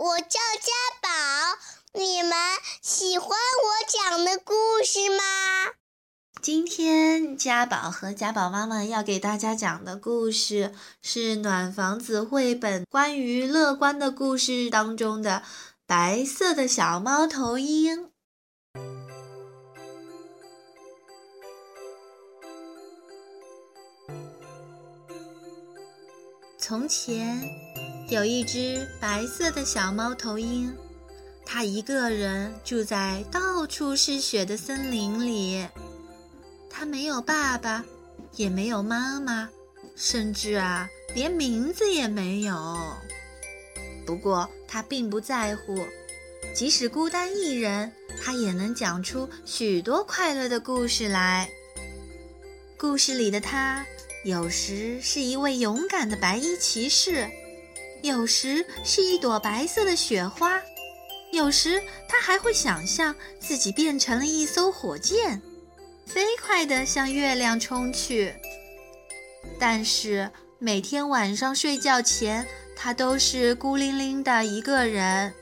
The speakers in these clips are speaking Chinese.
我叫家宝，你们喜欢我讲的故事吗？今天家宝和家宝妈妈要给大家讲的故事是《暖房子》绘本关于乐观的故事当中的白色的小猫头鹰。从前，有一只白色的小猫头鹰，它一个人住在到处是雪的森林里。它没有爸爸，也没有妈妈，甚至啊，连名字也没有。不过，它并不在乎，即使孤单一人，它也能讲出许多快乐的故事来。故事里的它。有时是一位勇敢的白衣骑士，有时是一朵白色的雪花，有时他还会想象自己变成了一艘火箭，飞快地向月亮冲去。但是每天晚上睡觉前，他都是孤零零的一个人，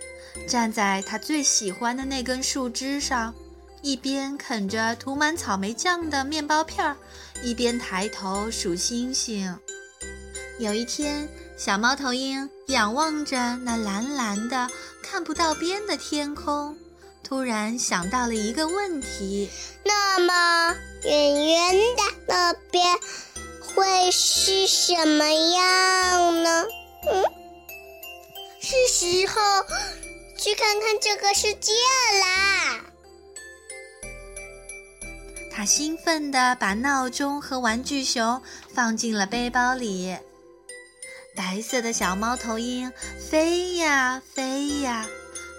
站在他最喜欢的那根树枝上。一边啃着涂满草莓酱的面包片儿，一边抬头数星星。有一天，小猫头鹰仰望着那蓝蓝的、看不到边的天空，突然想到了一个问题：那么远远的那边会是什么样呢？嗯，是时候去看看这个世界啦！他兴奋地把闹钟和玩具熊放进了背包里。白色的小猫头鹰飞呀飞呀，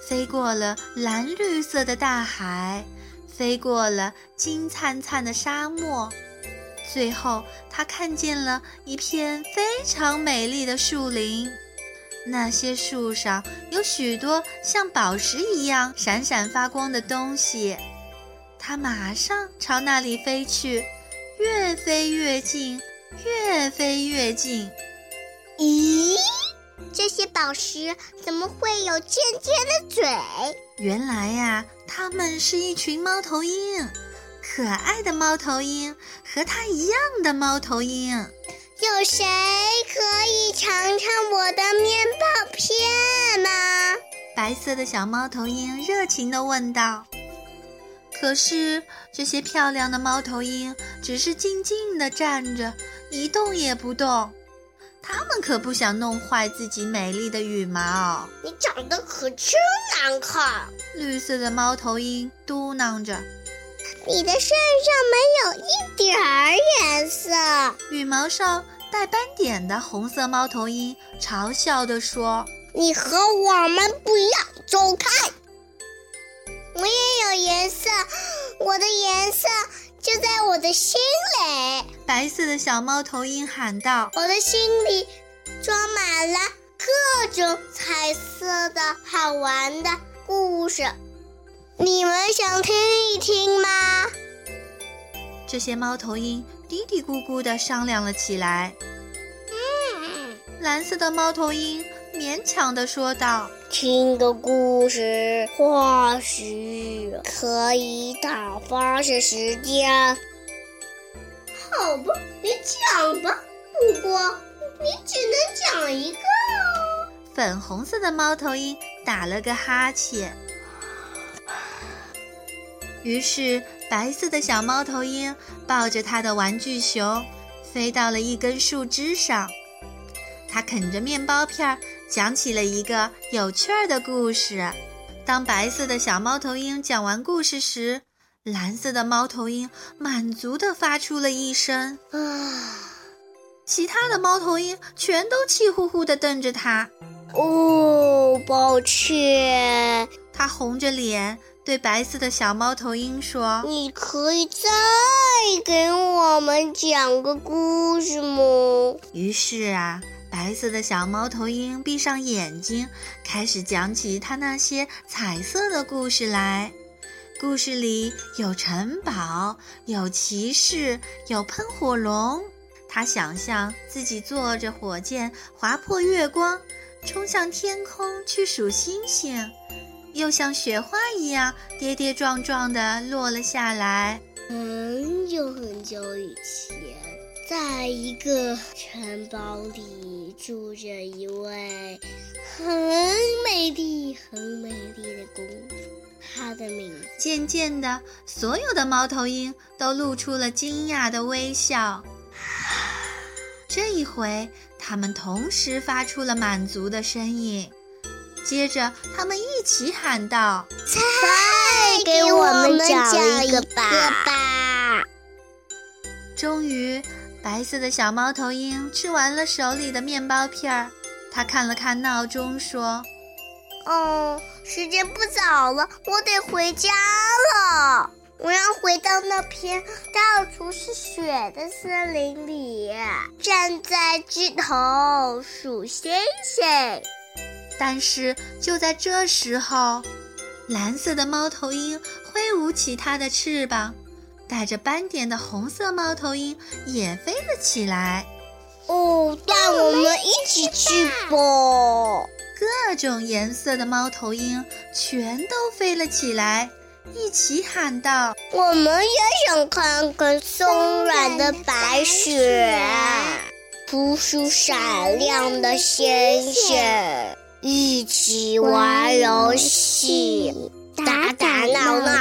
飞过了蓝绿色的大海，飞过了金灿灿的沙漠，最后它看见了一片非常美丽的树林。那些树上有许多像宝石一样闪闪发光的东西。它马上朝那里飞去，越飞越近，越飞越近。咦，这些宝石怎么会有尖尖的嘴？原来呀，它们是一群猫头鹰，可爱的猫头鹰，和它一样的猫头鹰。有谁可以尝尝我的面包片吗？白色的小猫头鹰热情地问道。可是这些漂亮的猫头鹰只是静静地站着，一动也不动。它们可不想弄坏自己美丽的羽毛。你长得可真难看！绿色的猫头鹰嘟囔着：“你的身上没有一点儿颜色。”羽毛上带斑点的红色猫头鹰嘲笑地说：“你和我们不一样，走开！”我也有颜色，我的颜色就在我的心里。白色的小猫头鹰喊道：“我的心里装满了各种彩色的好玩的故事，你们想听一听吗？”这些猫头鹰嘀嘀咕咕的商量了起来。嗯，蓝色的猫头鹰勉强的说道。听个故事或许可以打发些时间。好吧，你讲吧。不过你只能讲一个哦。粉红色的猫头鹰打了个哈欠。于是，白色的小猫头鹰抱着它的玩具熊，飞到了一根树枝上。它啃着面包片儿。讲起了一个有趣儿的故事。当白色的小猫头鹰讲完故事时，蓝色的猫头鹰满足地发出了一声“啊”，其他的猫头鹰全都气呼呼地瞪着它。哦，抱歉。它红着脸对白色的小猫头鹰说：“你可以再给我们讲个故事吗？”于是啊。白色的小猫头鹰闭上眼睛，开始讲起它那些彩色的故事来。故事里有城堡，有骑士，有喷火龙。他想象自己坐着火箭划破月光，冲向天空去数星星，又像雪花一样跌跌撞撞地落了下来。很久很久以前，在一个城堡里住着一位很美丽、很美丽的公主，她的名字……渐渐的，所有的猫头鹰都露出了惊讶的微笑。这一回，他们同时发出了满足的声音，接着他们一起喊道：“再给我们讲一个吧！”终于，白色的小猫头鹰吃完了手里的面包片儿，他看了看闹钟，说：“哦，时间不早了，我得回家了。”我要回到那片到处是雪的森林里，站在枝头数星星。但是就在这时候，蓝色的猫头鹰挥舞起它的翅膀，带着斑点的红色猫头鹰也飞了起来。哦，带我们一起去吧！各种颜色的猫头鹰全都飞了起来。一起喊道：“我们也想看看松软的白雪，扑出闪亮的星星，一起玩游戏，打打闹闹，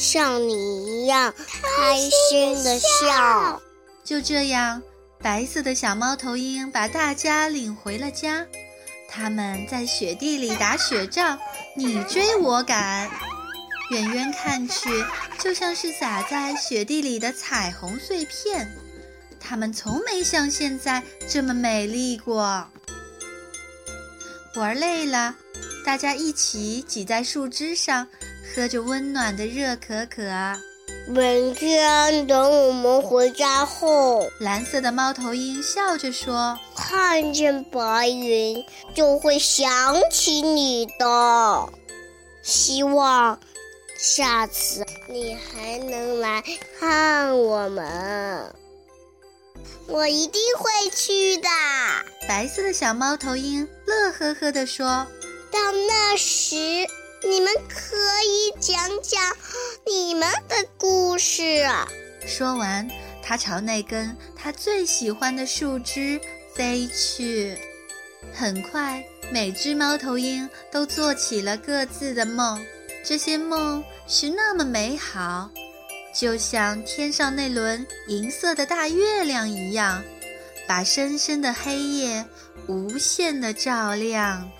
像你一样开心的笑。”就这样，白色的小猫头鹰把大家领回了家。他们在雪地里打雪仗，你追我赶。远远看去，就像是洒在雪地里的彩虹碎片。它们从没像现在这么美丽过。玩累了，大家一起挤在树枝上，喝着温暖的热可可。明天等我们回家后，蓝色的猫头鹰笑着说：“看见白云就会想起你的，希望。”下次你还能来看我们，我一定会去的。白色的小猫头鹰乐呵呵地说：“到那时，你们可以讲讲你们的故事。”说完，它朝那根它最喜欢的树枝飞去。很快，每只猫头鹰都做起了各自的梦。这些梦是那么美好，就像天上那轮银色的大月亮一样，把深深的黑夜无限的照亮。